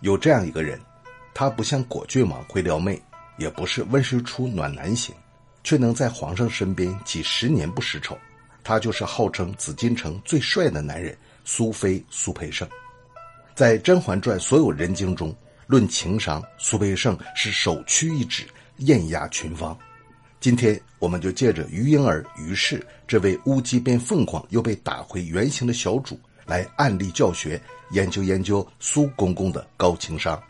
有这样一个人，他不像果郡王会撩妹，也不是温实初暖男型，却能在皇上身边几十年不失宠。他就是号称紫禁城最帅的男人苏菲苏培盛。在《甄嬛传》所有人精中，论情商，苏培盛是首屈一指，艳压群芳。今天，我们就借着于婴儿于氏这位乌鸡变凤凰又被打回原形的小主，来案例教学，研究研究苏公公的高情商。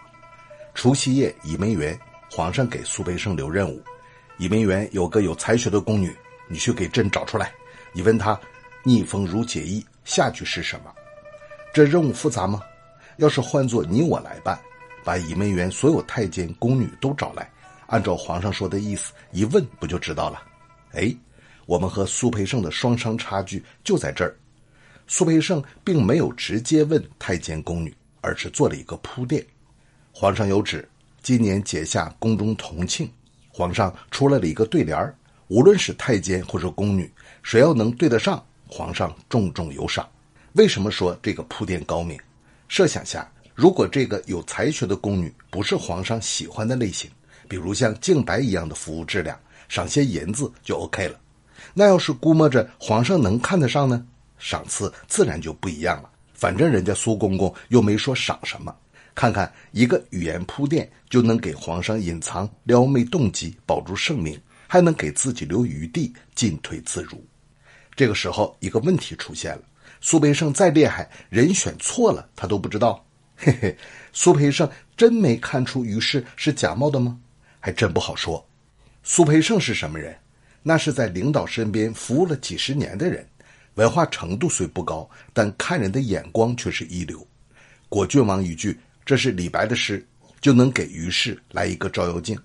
除夕夜，倚梅园，皇上给苏培盛留任务：倚梅园有个有才学的宫女，你去给朕找出来。你问他，逆风如解意，下句是什么？这任务复杂吗？要是换做你我来办，把倚梅园所有太监宫女都找来。按照皇上说的意思，一问不就知道了？哎，我们和苏培盛的双商差距就在这儿。苏培盛并没有直接问太监宫女，而是做了一个铺垫。皇上有旨，今年解下宫中同庆，皇上出来了一个对联儿无论是太监或者宫女，谁要能对得上，皇上重重有赏。为什么说这个铺垫高明？设想下，如果这个有才学的宫女不是皇上喜欢的类型。比如像净白一样的服务质量，赏些银子就 OK 了。那要是估摸着皇上能看得上呢，赏赐自然就不一样了。反正人家苏公公又没说赏什么，看看一个语言铺垫就能给皇上隐藏撩妹动机，保住圣名，还能给自己留余地，进退自如。这个时候，一个问题出现了：苏培盛再厉害，人选错了，他都不知道。嘿嘿，苏培盛真没看出于氏是假冒的吗？还真不好说，苏培盛是什么人？那是在领导身边服务了几十年的人，文化程度虽不高，但看人的眼光却是一流。果郡王一句“这是李白的诗”，就能给于氏来一个照妖镜。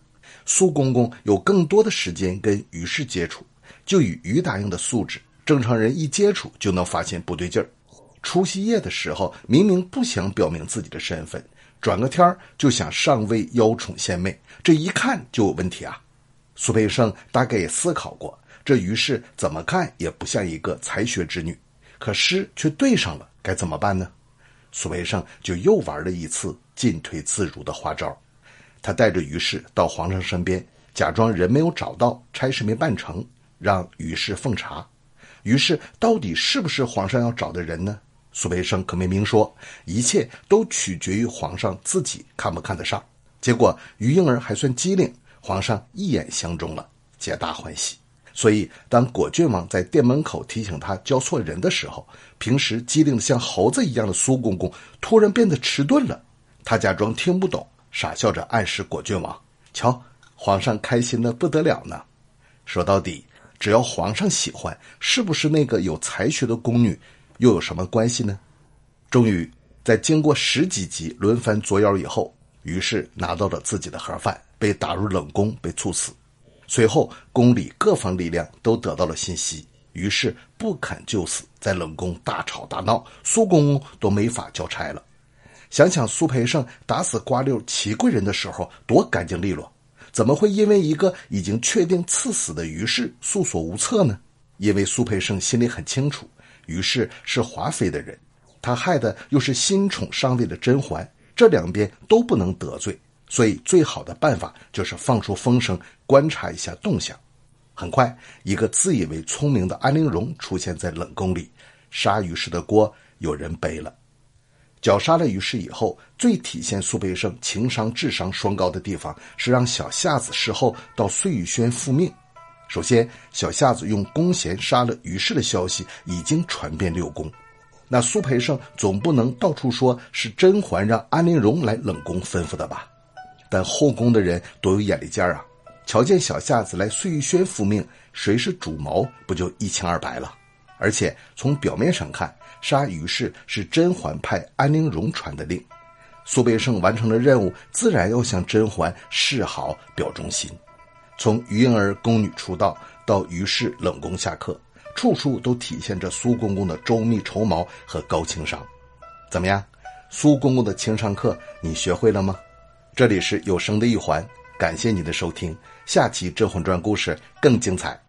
苏公公有更多的时间跟于氏接触，就以于答应的素质，正常人一接触就能发现不对劲儿。除夕夜的时候，明明不想表明自己的身份。转个天儿就想上位邀宠献媚，这一看就有问题啊！苏培盛大概也思考过，这于是怎么看也不像一个才学之女，可诗却对上了，该怎么办呢？苏培盛就又玩了一次进退自如的花招，他带着于氏到皇上身边，假装人没有找到，差事没办成，让于氏奉茶。于是到底是不是皇上要找的人呢？苏培盛可没明说，一切都取决于皇上自己看不看得上。结果于婴儿还算机灵，皇上一眼相中了，皆大欢喜。所以当果郡王在店门口提醒他交错人的时候，平时机灵的像猴子一样的苏公公突然变得迟钝了。他假装听不懂，傻笑着暗示果郡王：“瞧，皇上开心的不得了呢。”说到底，只要皇上喜欢，是不是那个有才学的宫女？又有什么关系呢？终于在经过十几集轮番作妖以后，于是拿到了自己的盒饭，被打入冷宫，被处死。随后宫里各方力量都得到了信息，于是不肯就死，在冷宫大吵大闹，苏公公都没法交差了。想想苏培盛打死瓜六齐贵人的时候多干净利落，怎么会因为一个已经确定赐死的于氏束手无策呢？因为苏培盛心里很清楚。于氏是华妃的人，他害的又是新宠上位的甄嬛，这两边都不能得罪，所以最好的办法就是放出风声，观察一下动向。很快，一个自以为聪明的安陵容出现在冷宫里，杀于氏的锅有人背了。绞杀了于氏以后，最体现苏培盛情商智商双高的地方是让小夏子事后到碎玉轩复命。首先，小夏子用弓弦杀了于氏的消息已经传遍六宫，那苏培盛总不能到处说是甄嬛让安陵容来冷宫吩咐的吧？但后宫的人多有眼力见啊，瞧见小夏子来碎玉轩复命，谁是主谋，不就一清二白了？而且从表面上看，杀于氏是甄嬛派安陵容传的令，苏培盛完成了任务，自然要向甄嬛示好表忠心。从于婴儿宫女出道到于氏冷宫下课，处处都体现着苏公公的周密筹谋和高情商。怎么样，苏公公的情商课你学会了吗？这里是有声的一环，感谢你的收听，下期《甄嬛传》故事更精彩。